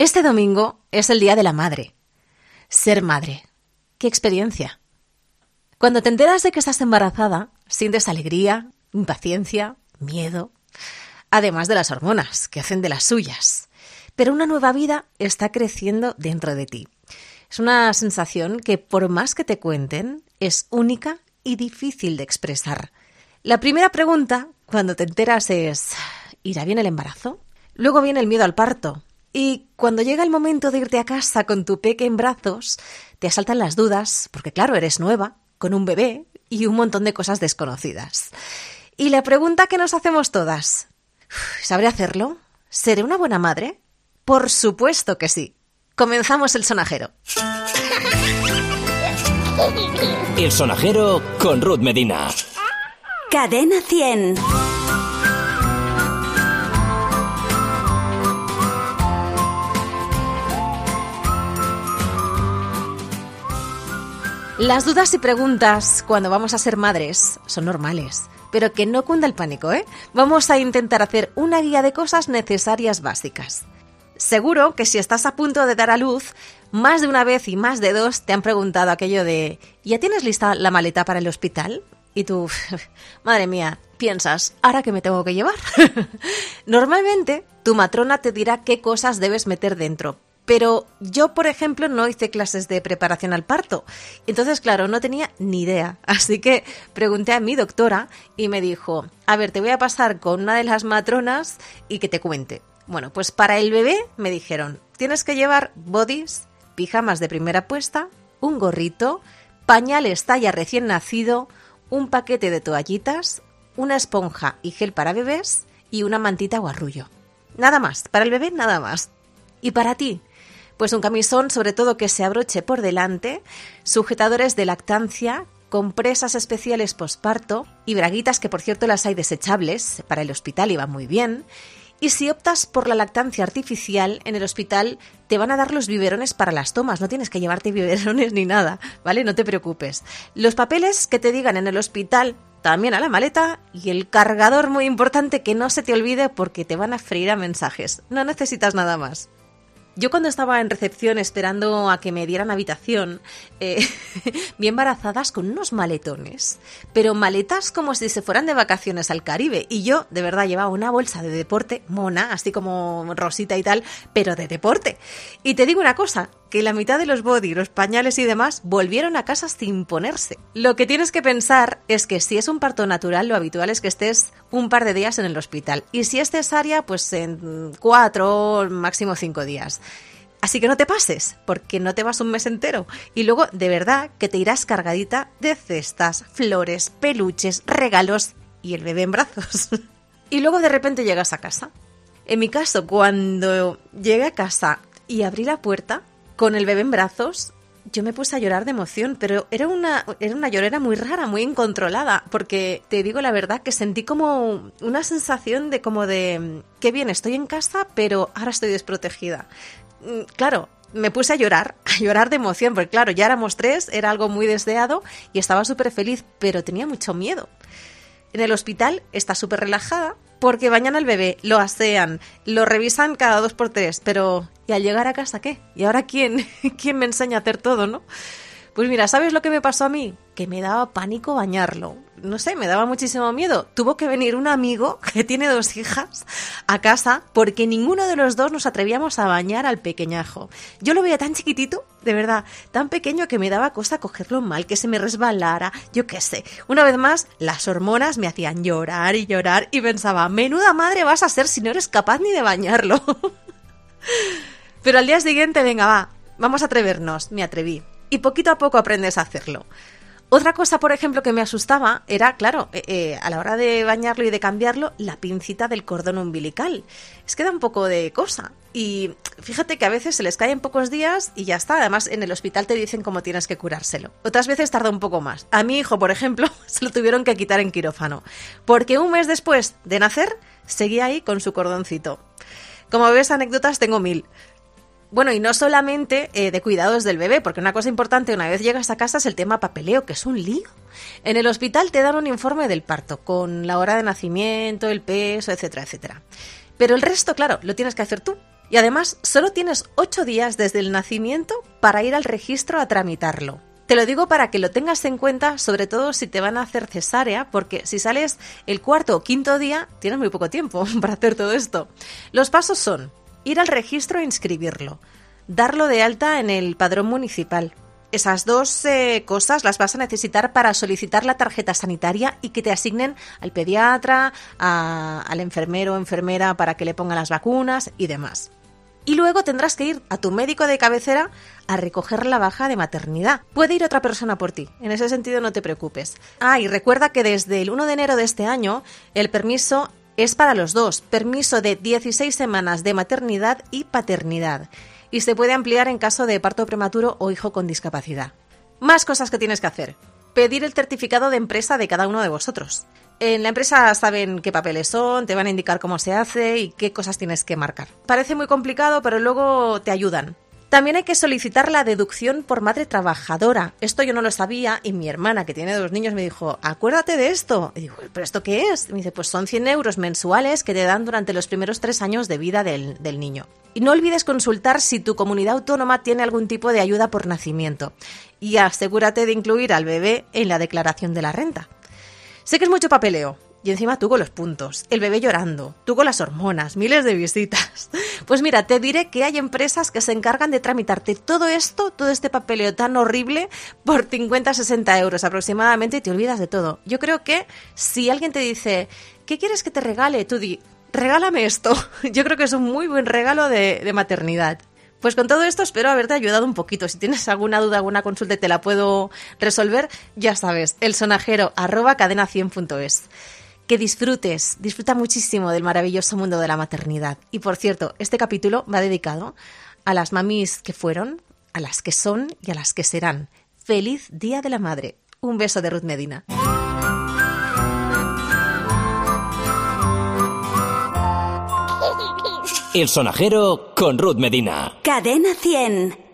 Este domingo es el Día de la Madre. Ser madre. ¡Qué experiencia! Cuando te enteras de que estás embarazada, sientes alegría, impaciencia, miedo, además de las hormonas, que hacen de las suyas. Pero una nueva vida está creciendo dentro de ti. Es una sensación que, por más que te cuenten, es única y difícil de expresar. La primera pregunta, cuando te enteras, es ¿irá bien el embarazo? Luego viene el miedo al parto, y cuando llega el momento de irte a casa con tu peque en brazos, te asaltan las dudas, porque claro, eres nueva, con un bebé y un montón de cosas desconocidas. Y la pregunta que nos hacemos todas, ¿sabré hacerlo? ¿Seré una buena madre? Por supuesto que sí. Comenzamos el sonajero. El sonajero con Ruth Medina. Cadena 100. Las dudas y preguntas cuando vamos a ser madres son normales, pero que no cunda el pánico, ¿eh? Vamos a intentar hacer una guía de cosas necesarias básicas. Seguro que si estás a punto de dar a luz, más de una vez y más de dos te han preguntado aquello de ¿ya tienes lista la maleta para el hospital? Y tú, madre mía, piensas, ¿ahora que me tengo que llevar? Normalmente, tu matrona te dirá qué cosas debes meter dentro, pero yo, por ejemplo, no hice clases de preparación al parto. Entonces, claro, no tenía ni idea. Así que pregunté a mi doctora y me dijo, a ver, te voy a pasar con una de las matronas y que te cuente. Bueno, pues para el bebé me dijeron, tienes que llevar bodys, pijamas de primera puesta, un gorrito, pañales talla recién nacido, un paquete de toallitas, una esponja y gel para bebés y una mantita o arrullo. Nada más, para el bebé nada más. ¿Y para ti? Pues un camisón sobre todo que se abroche por delante, sujetadores de lactancia, compresas especiales posparto y braguitas que por cierto las hay desechables, para el hospital y muy bien. Y si optas por la lactancia artificial, en el hospital te van a dar los biberones para las tomas, no tienes que llevarte biberones ni nada, ¿vale? No te preocupes. Los papeles que te digan en el hospital, también a la maleta, y el cargador muy importante que no se te olvide porque te van a freír a mensajes. No necesitas nada más. Yo cuando estaba en recepción esperando a que me dieran habitación, eh, vi embarazadas con unos maletones, pero maletas como si se fueran de vacaciones al Caribe. Y yo, de verdad, llevaba una bolsa de deporte mona, así como rosita y tal, pero de deporte. Y te digo una cosa, que la mitad de los body, los pañales y demás volvieron a casa sin ponerse. Lo que tienes que pensar es que si es un parto natural, lo habitual es que estés un par de días en el hospital. Y si es cesárea, pues en cuatro, máximo cinco días. Así que no te pases, porque no te vas un mes entero. Y luego, de verdad, que te irás cargadita de cestas, flores, peluches, regalos y el bebé en brazos. y luego de repente llegas a casa. En mi caso, cuando llegué a casa y abrí la puerta, con el bebé en brazos, yo me puse a llorar de emoción, pero era una, era una llorera muy rara, muy incontrolada, porque te digo la verdad que sentí como una sensación de como de, qué bien, estoy en casa, pero ahora estoy desprotegida. Mm, claro, me puse a llorar, a llorar de emoción, porque claro, ya éramos tres, era algo muy deseado y estaba súper feliz, pero tenía mucho miedo. En el hospital está súper relajada porque bañan al bebé, lo asean, lo revisan cada dos por tres, pero ¿y al llegar a casa qué? ¿Y ahora quién, quién me enseña a hacer todo, no? Pues mira, ¿sabes lo que me pasó a mí? Que me daba pánico bañarlo. No sé, me daba muchísimo miedo. Tuvo que venir un amigo que tiene dos hijas a casa porque ninguno de los dos nos atrevíamos a bañar al pequeñajo. Yo lo veía tan chiquitito, de verdad, tan pequeño que me daba cosa cogerlo mal, que se me resbalara, yo qué sé. Una vez más, las hormonas me hacían llorar y llorar y pensaba, menuda madre vas a ser si no eres capaz ni de bañarlo. Pero al día siguiente, venga, va, vamos a atrevernos. Me atreví y poquito a poco aprendes a hacerlo. Otra cosa, por ejemplo, que me asustaba era, claro, eh, eh, a la hora de bañarlo y de cambiarlo, la pincita del cordón umbilical. Es que da un poco de cosa. Y fíjate que a veces se les cae en pocos días y ya está. Además, en el hospital te dicen cómo tienes que curárselo. Otras veces tarda un poco más. A mi hijo, por ejemplo, se lo tuvieron que quitar en quirófano. Porque un mes después de nacer, seguía ahí con su cordoncito. Como ves, anécdotas tengo mil. Bueno, y no solamente eh, de cuidados del bebé, porque una cosa importante una vez llegas a casa es el tema papeleo, que es un lío. En el hospital te dan un informe del parto, con la hora de nacimiento, el peso, etcétera, etcétera. Pero el resto, claro, lo tienes que hacer tú. Y además, solo tienes 8 días desde el nacimiento para ir al registro a tramitarlo. Te lo digo para que lo tengas en cuenta, sobre todo si te van a hacer cesárea, porque si sales el cuarto o quinto día, tienes muy poco tiempo para hacer todo esto. Los pasos son ir al registro e inscribirlo, darlo de alta en el padrón municipal. Esas dos eh, cosas las vas a necesitar para solicitar la tarjeta sanitaria y que te asignen al pediatra, al enfermero o enfermera para que le pongan las vacunas y demás y luego tendrás que ir a tu médico de cabecera a recoger la baja de maternidad. Puede ir otra persona por ti, en ese sentido no te preocupes. Ah, y recuerda que desde el 1 de enero de este año el permiso es para los dos, permiso de 16 semanas de maternidad y paternidad, y se puede ampliar en caso de parto prematuro o hijo con discapacidad. Más cosas que tienes que hacer. Pedir el certificado de empresa de cada uno de vosotros. En la empresa saben qué papeles son, te van a indicar cómo se hace y qué cosas tienes que marcar. Parece muy complicado, pero luego te ayudan. También hay que solicitar la deducción por madre trabajadora. Esto yo no lo sabía y mi hermana, que tiene dos niños, me dijo, acuérdate de esto. Y digo, ¿pero esto qué es? me dice, pues son 100 euros mensuales que te dan durante los primeros tres años de vida del, del niño. Y no olvides consultar si tu comunidad autónoma tiene algún tipo de ayuda por nacimiento. Y asegúrate de incluir al bebé en la declaración de la renta. Sé que es mucho papeleo. Y encima tú con los puntos, el bebé llorando, tú con las hormonas, miles de visitas. Pues mira, te diré que hay empresas que se encargan de tramitarte todo esto, todo este papeleo tan horrible, por 50-60 euros aproximadamente y te olvidas de todo. Yo creo que si alguien te dice, ¿qué quieres que te regale? Tú regálame esto. Yo creo que es un muy buen regalo de, de maternidad. Pues con todo esto espero haberte ayudado un poquito. Si tienes alguna duda, alguna consulta y te la puedo resolver, ya sabes, el sonajero arroba cadena100.es. Que disfrutes, disfruta muchísimo del maravilloso mundo de la maternidad. Y por cierto, este capítulo va dedicado a las mamis que fueron, a las que son y a las que serán. Feliz Día de la Madre. Un beso de Ruth Medina. El sonajero con Ruth Medina. Cadena 100.